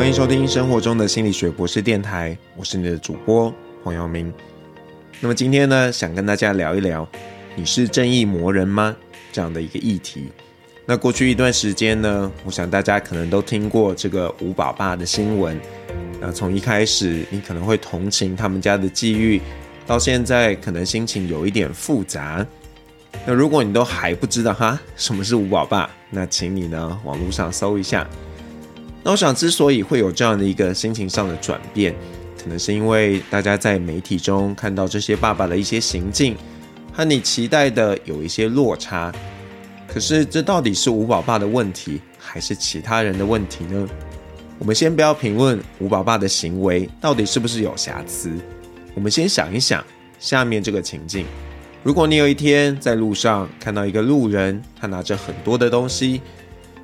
欢迎收听生活中的心理学博士电台，我是你的主播黄耀明。那么今天呢，想跟大家聊一聊“你是正义魔人吗”这样的一个议题。那过去一段时间呢，我想大家可能都听过这个吴宝爸的新闻。那从一开始，你可能会同情他们家的际遇，到现在可能心情有一点复杂。那如果你都还不知道哈什么是吴宝爸，那请你呢网络上搜一下。那我想之所以会有这样的一个心情上的转变，可能是因为大家在媒体中看到这些爸爸的一些行径，和你期待的有一些落差。可是这到底是吴宝爸的问题，还是其他人的问题呢？我们先不要评论吴宝爸的行为到底是不是有瑕疵，我们先想一想下面这个情境：如果你有一天在路上看到一个路人，他拿着很多的东西，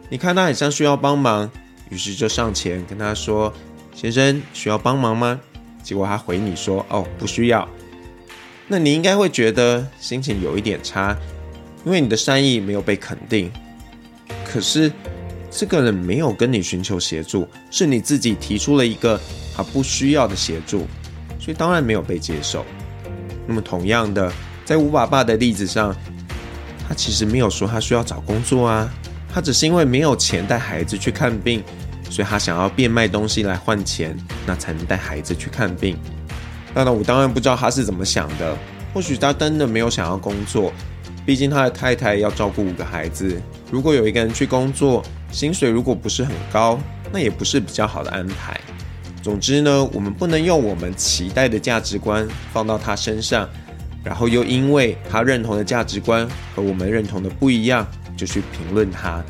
你看他很像需要帮忙，于是就上前跟他说：“先生，需要帮忙吗？”结果他回你说：“哦，不需要。”那你应该会觉得心情有一点差，因为你的善意没有被肯定。可是。这个人没有跟你寻求协助，是你自己提出了一个他不需要的协助，所以当然没有被接受。那么同样的，在吴爸爸的例子上，他其实没有说他需要找工作啊，他只是因为没有钱带孩子去看病，所以他想要变卖东西来换钱，那才能带孩子去看病。当然，我当然不知道他是怎么想的，或许他真的没有想要工作，毕竟他的太太要照顾五个孩子，如果有一个人去工作。薪水如果不是很高，那也不是比较好的安排。总之呢，我们不能用我们期待的价值观放到他身上，然后又因为他认同的价值观和我们认同的不一样，就去评论他。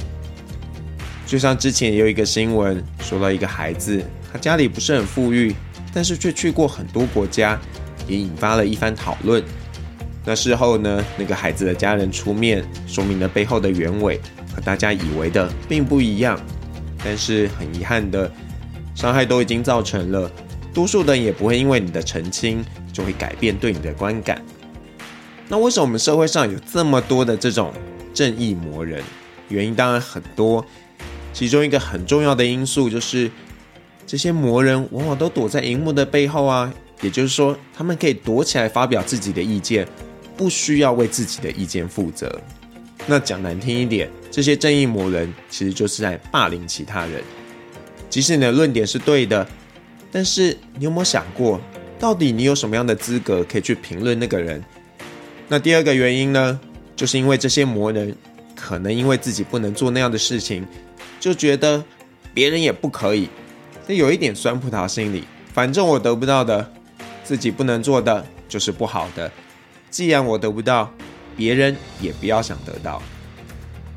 就像之前也有一个新闻，说到一个孩子，他家里不是很富裕，但是却去过很多国家，也引发了一番讨论。那事后呢，那个孩子的家人出面说明了背后的原委。和大家以为的并不一样，但是很遗憾的，伤害都已经造成了。多数人也不会因为你的澄清就会改变对你的观感。那为什么我们社会上有这么多的这种正义魔人？原因当然很多，其中一个很重要的因素就是，这些魔人往往都躲在荧幕的背后啊，也就是说，他们可以躲起来发表自己的意见，不需要为自己的意见负责。那讲难听一点，这些正义魔人其实就是在霸凌其他人。即使你的论点是对的，但是你有没有想过，到底你有什么样的资格可以去评论那个人？那第二个原因呢，就是因为这些魔人可能因为自己不能做那样的事情，就觉得别人也不可以，这有一点酸葡萄心理。反正我得不到的，自己不能做的就是不好的。既然我得不到。别人也不要想得到。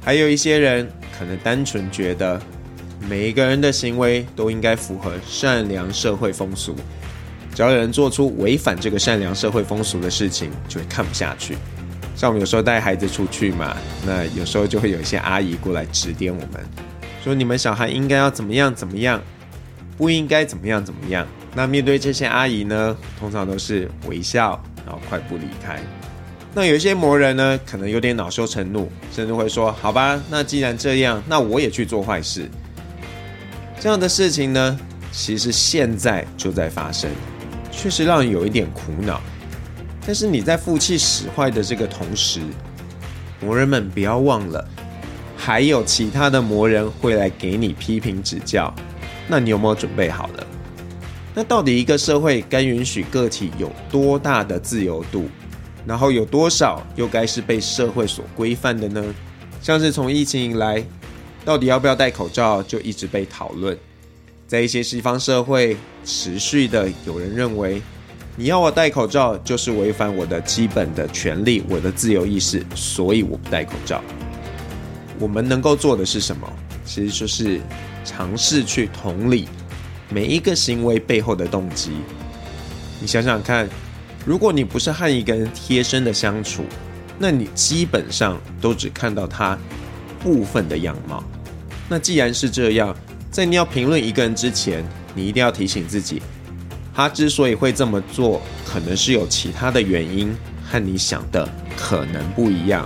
还有一些人可能单纯觉得，每一个人的行为都应该符合善良社会风俗，只要有人做出违反这个善良社会风俗的事情，就会看不下去。像我们有时候带孩子出去嘛，那有时候就会有一些阿姨过来指点我们，说你们小孩应该要怎么样怎么样，不应该怎么样怎么样。那面对这些阿姨呢，通常都是微笑，然后快步离开。那有一些魔人呢，可能有点恼羞成怒，甚至会说：“好吧，那既然这样，那我也去做坏事。”这样的事情呢，其实现在就在发生，确实让人有一点苦恼。但是你在负气使坏的这个同时，魔人们不要忘了，还有其他的魔人会来给你批评指教。那你有没有准备好了？那到底一个社会该允许个体有多大的自由度？然后有多少又该是被社会所规范的呢？像是从疫情以来，到底要不要戴口罩就一直被讨论。在一些西方社会，持续的有人认为，你要我戴口罩就是违反我的基本的权利，我的自由意识，所以我不戴口罩。我们能够做的是什么？其实就是尝试去同理每一个行为背后的动机。你想想看。如果你不是和一个人贴身的相处，那你基本上都只看到他部分的样貌。那既然是这样，在你要评论一个人之前，你一定要提醒自己，他之所以会这么做，可能是有其他的原因，和你想的可能不一样。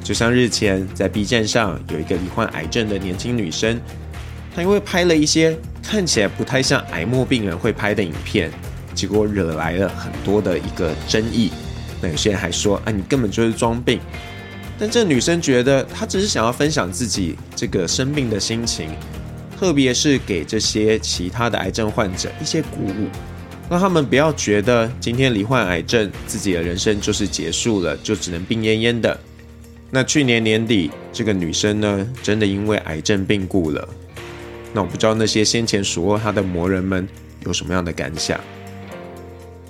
就像日前在 B 站上有一个罹患癌症的年轻女生，她因为拍了一些看起来不太像癌末病人会拍的影片，结果惹来了很多的一个争议。那有些人还说啊，你根本就是装病。但这女生觉得，她只是想要分享自己这个生病的心情，特别是给这些其他的癌症患者一些鼓舞，让他们不要觉得今天罹患癌症，自己的人生就是结束了，就只能病恹恹的。那去年年底，这个女生呢，真的因为癌症病故了。那我不知道那些先前数落她的魔人们有什么样的感想。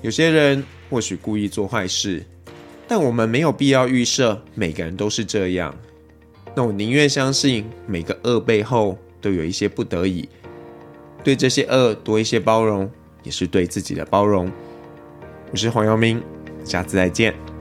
有些人或许故意做坏事。但我们没有必要预设每个人都是这样。那我宁愿相信每个恶背后都有一些不得已，对这些恶多一些包容，也是对自己的包容。我是黄耀明，下次再见。